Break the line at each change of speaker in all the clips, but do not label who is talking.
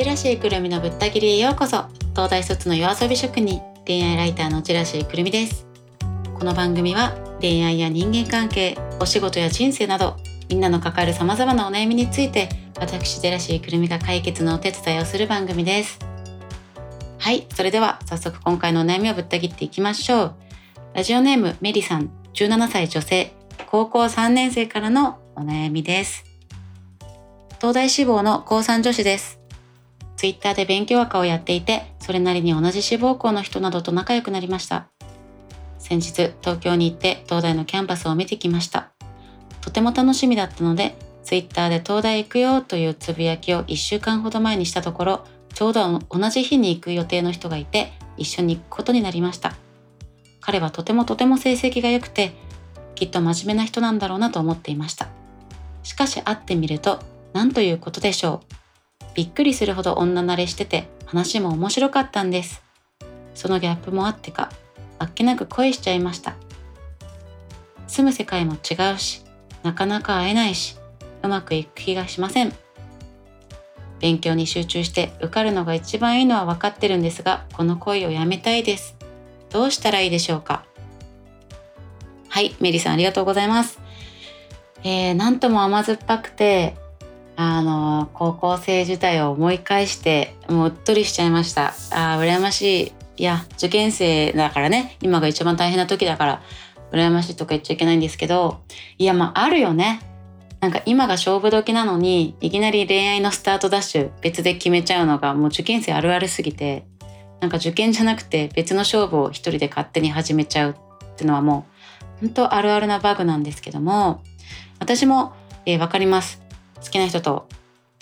ジェラシーくるみのぶった切りへようこそ。東大卒の夜遊び職人恋愛ライターのジェラシーくるみです。この番組は恋愛や人間関係お仕事や人生などみんなの抱える様々なお悩みについて私ジェラシーくるみが解決のお手伝いをする番組です。はいそれでは早速今回のお悩みをぶった切っていきましょう。ラジオネームメリさん17歳女性高校3年生からのお悩みです。東大志望の高3女子です。ツイッターで勉強赤をやっていて、それなりに同じ志望校の人などと仲良くなりました。先日、東京に行って東大のキャンパスを見てきました。とても楽しみだったので、ツイッターで東大行くよというつぶやきを1週間ほど前にしたところ、ちょうど同じ日に行く予定の人がいて、一緒に行くことになりました。彼はとてもとても成績が良くて、きっと真面目な人なんだろうなと思っていました。しかし会ってみると、何ということでしょう。びっくりするほど女慣れしてて話も面白かったんです。そのギャップもあってか、あっけなく恋しちゃいました。住む世界も違うし、なかなか会えないし、うまくいく気がしません。勉強に集中して受かるのが一番いいのは分かってるんですが、この恋をやめたいです。どうしたらいいでしょうかはい、メリーさんありがとうございます。えー、なんとも甘酸っぱくて、あの高校生時代を思い返してもううっとりしちゃいました。あ羨ましい。いや受験生だからね。今が一番大変な時だから羨ましいとか言っちゃいけないんですけどいやまああるよね。なんか今が勝負時なのにいきなり恋愛のスタートダッシュ別で決めちゃうのがもう受験生あるあるすぎてなんか受験じゃなくて別の勝負を一人で勝手に始めちゃうっていうのはもう本当あるあるなバグなんですけども私も、えー、分かります。好きな人と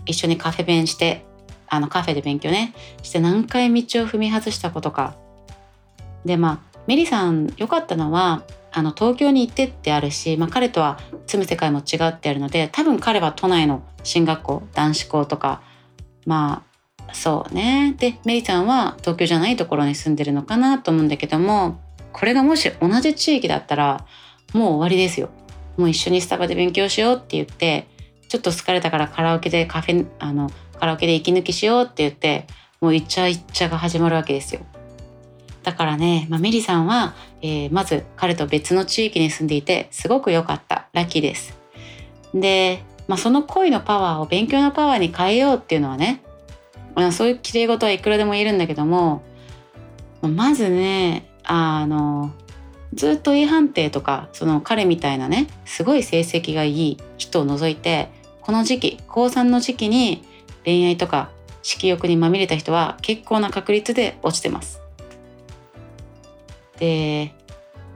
一緒にカフェ弁してあのカフェで勉強ね。して何回道を踏み外したことか。でまあメリさん良かったのはあの東京に行ってってあるし、まあ、彼とは住む世界も違ってあるので多分彼は都内の進学校男子校とかまあそうね。でメリさんは東京じゃないところに住んでるのかなと思うんだけどもこれがもし同じ地域だったらもう終わりですよ。もう一緒にスタバで勉強しようって言ってちょっと疲れたからカラオケでカフェあのカラオケで息抜きしようって言ってもうイチャイチャが始まるわけですよ。だからね、まあ、メリさんは、えー、まず彼と別の地域に住んでいてすごく良かったラッキーです。で、まあ、その恋のパワーを勉強のパワーに変えようっていうのはね、まあ、そういう綺麗事はいくらでも言えるんだけどもまずねあのずっと A 判定とかその彼みたいなねすごい成績がいい人を除いてこの時期高3の時期に恋愛とか色欲にまみれた人は結構な確率で落ちてます。で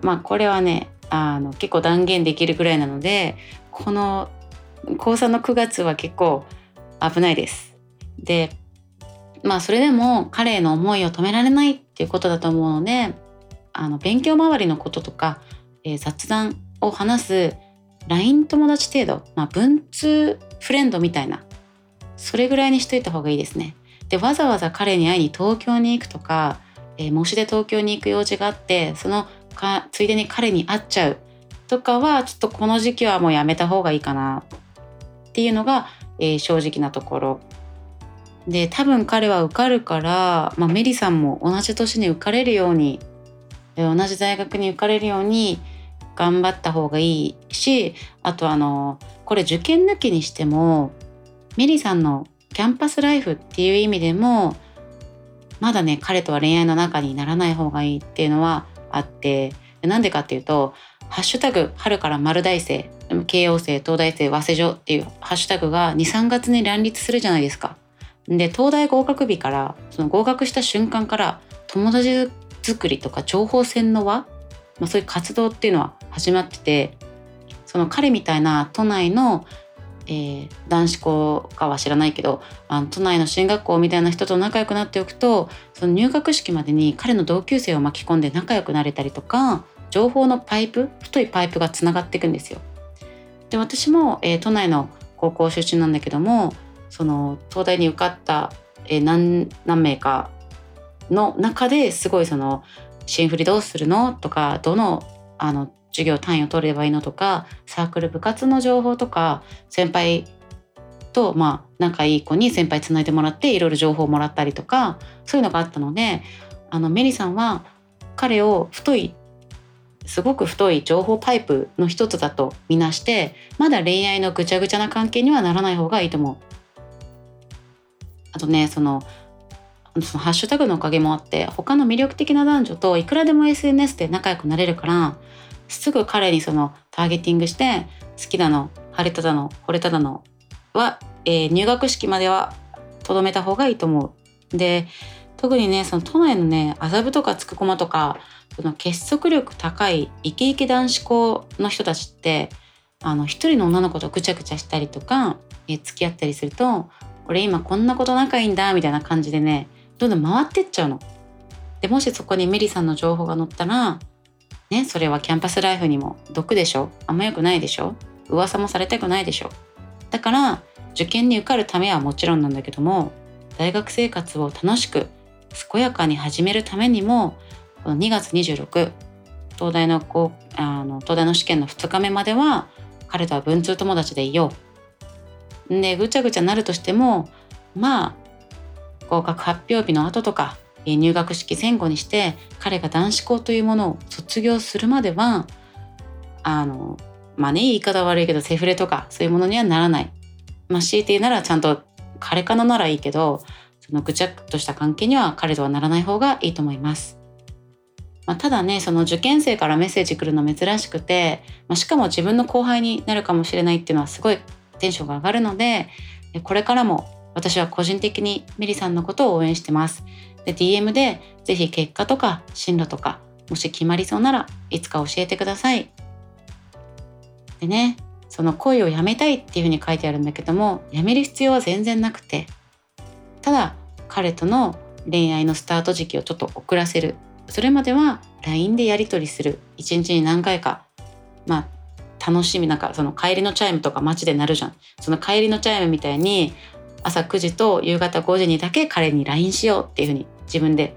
まあこれはねあの結構断言できるぐらいなのでこの高3の9月は結構危ないです。でまあそれでも彼への思いを止められないっていうことだと思うのであの勉強周りのこととか、えー、雑談を話す LINE 友達程度、まあ、文通フレンドみたいなそれぐらいにしといた方がいいですね。でわざわざ彼に会いに東京に行くとか、えー、模試で東京に行く用事があってそのかついでに彼に会っちゃうとかはちょっとこの時期はもうやめた方がいいかなっていうのが、えー、正直なところ。で多分彼は受かるから、まあ、メリさんも同じ年に受かれるように同じ大学に受かれるように頑張った方がいいしあとあのこれ受験抜きにしてもメリーさんのキャンパスライフっていう意味でもまだね彼とは恋愛の中にならない方がいいっていうのはあってなんでかっていうと「ハッシュタグ春から丸大生」慶応生東大生早稲女っていうハッシュタグが23月に乱立するじゃないですか。で東大合格日からその合格した瞬間から友達作りとか情報戦の輪、まあ、そういう活動っていうのは始まっててその彼みたいな都内の、えー、男子校かは知らないけどあの都内の進学校みたいな人と仲良くなっておくとその入学式までに彼の同級生を巻き込んで仲良くなれたりとか情報のパイプ太いパイプがつながっていくんですよ。で私も、えー、都内の高校出身なんだけどもその東大に受かった、えー、何何名かの中ですごいその新振りどうするのとかどのあの授業単位を取ればいいのとかサークル部活の情報とか先輩と、まあ、仲いい子に先輩つないでもらっていろいろ情報をもらったりとかそういうのがあったのであのメリさんは彼を太いすごく太い情報パイプの一つだとみなしてまだ恋愛のぐちゃぐちゃな関係にはならない方がいいと思う。あとねそのそのハッシュタグのおかげもあって他の魅力的な男女といくらでも SNS で仲良くなれるからすぐ彼にそのターゲティングして好きだの晴れただの惚れただのは、えー、入学式まではとどめた方がいいと思う。で特にねその都内のね麻布とかつくこまとかその結束力高いイケイケ男子校の人たちってあの一人の女の子とぐちゃぐちゃしたりとか、え付き合ったりすると俺今こんなこと仲いいんだみたいな感じでねどんどん回ってっちゃうの。でもしそこにメリさんの情報が載ったらねそれはキャンパスライフにも毒でしょ？あんま良くないでしょ？噂もされたくないでしょ？だから受験に受かるためはもちろんなんだけども大学生活を楽しく健やかに始めるためにもこの2月26東大のこうあの東大の試験の2日目までは彼とは文通友達でいよう。でぐちゃぐちゃなるとしてもまあ合格発表日の後とか入学式前後にして彼が男子校というものを卒業するまではあのまあね言い方悪いけどセフレとかそういうものにはならない。まあ強いて言うならちゃんと彼かなならいいけどそのぐちゃっとした関係には彼とはならない方がいいと思います。まあ、ただねその受験生からメッセージ来るの珍しくて、まあ、しかも自分の後輩になるかもしれないっていうのはすごいテンションが上がるのでこれからも私は個人的にメリさんのことを応援してます。で DM でぜひ結果とか進路とかもし決まりそうならいつか教えてください。でねその恋をやめたいっていうふうに書いてあるんだけどもやめる必要は全然なくて。ただ彼との恋愛のスタート時期をちょっと遅らせる。それまでは LINE でやり取りする。一日に何回か。まあ楽しみなんかその帰りのチャイムとか街で鳴るじゃん。その帰りのチャイムみたいに朝9時と夕方5時にだけ彼に LINE しようっていうふうに自分で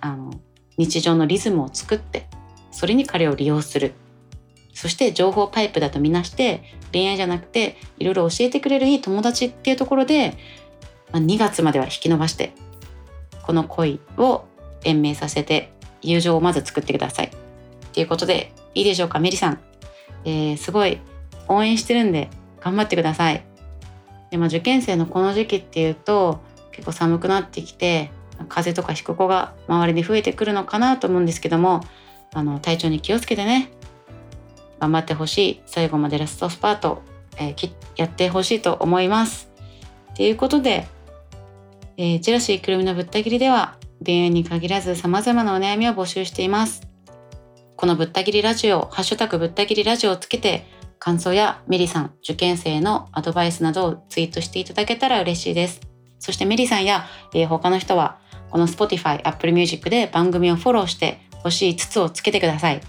あの日常のリズムを作ってそれに彼を利用するそして情報パイプだとみなして恋愛じゃなくていろいろ教えてくれるいい友達っていうところで、まあ、2月までは引き伸ばしてこの恋を延命させて友情をまず作ってください。ということでいいでしょうかメリさん、えー、すごい応援してるんで頑張ってください。でまあ、受験生のこの時期っていうと結構寒くなってきて風邪とかひく子が周りに増えてくるのかなと思うんですけどもあの体調に気をつけてね頑張ってほしい最後までラストスパート、えー、やってほしいと思います。ということで、えー、ジェラシーくるみのぶった切りでは恋愛に限らず様々なお悩みを募集しています。このぶった切りラジオ、ハッシュタグぶった切りラジオをつけて、感想やメリさん、受験生のアドバイスなどをツイートしていただけたら嬉しいです。そしてメリさんや、えー、他の人は、この Spotify、Apple Music で番組をフォローして欲しい筒をつけてください。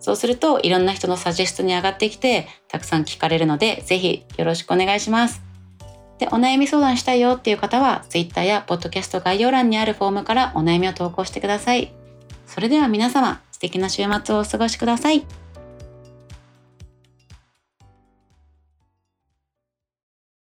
そうするといろんな人のサジェストに上がってきてたくさん聞かれるのでぜひよろしくお願いします。で、お悩み相談したいよっていう方は Twitter や Podcast 概要欄にあるフォームからお悩みを投稿してください。それでは皆様素敵な週末をお過ごしください。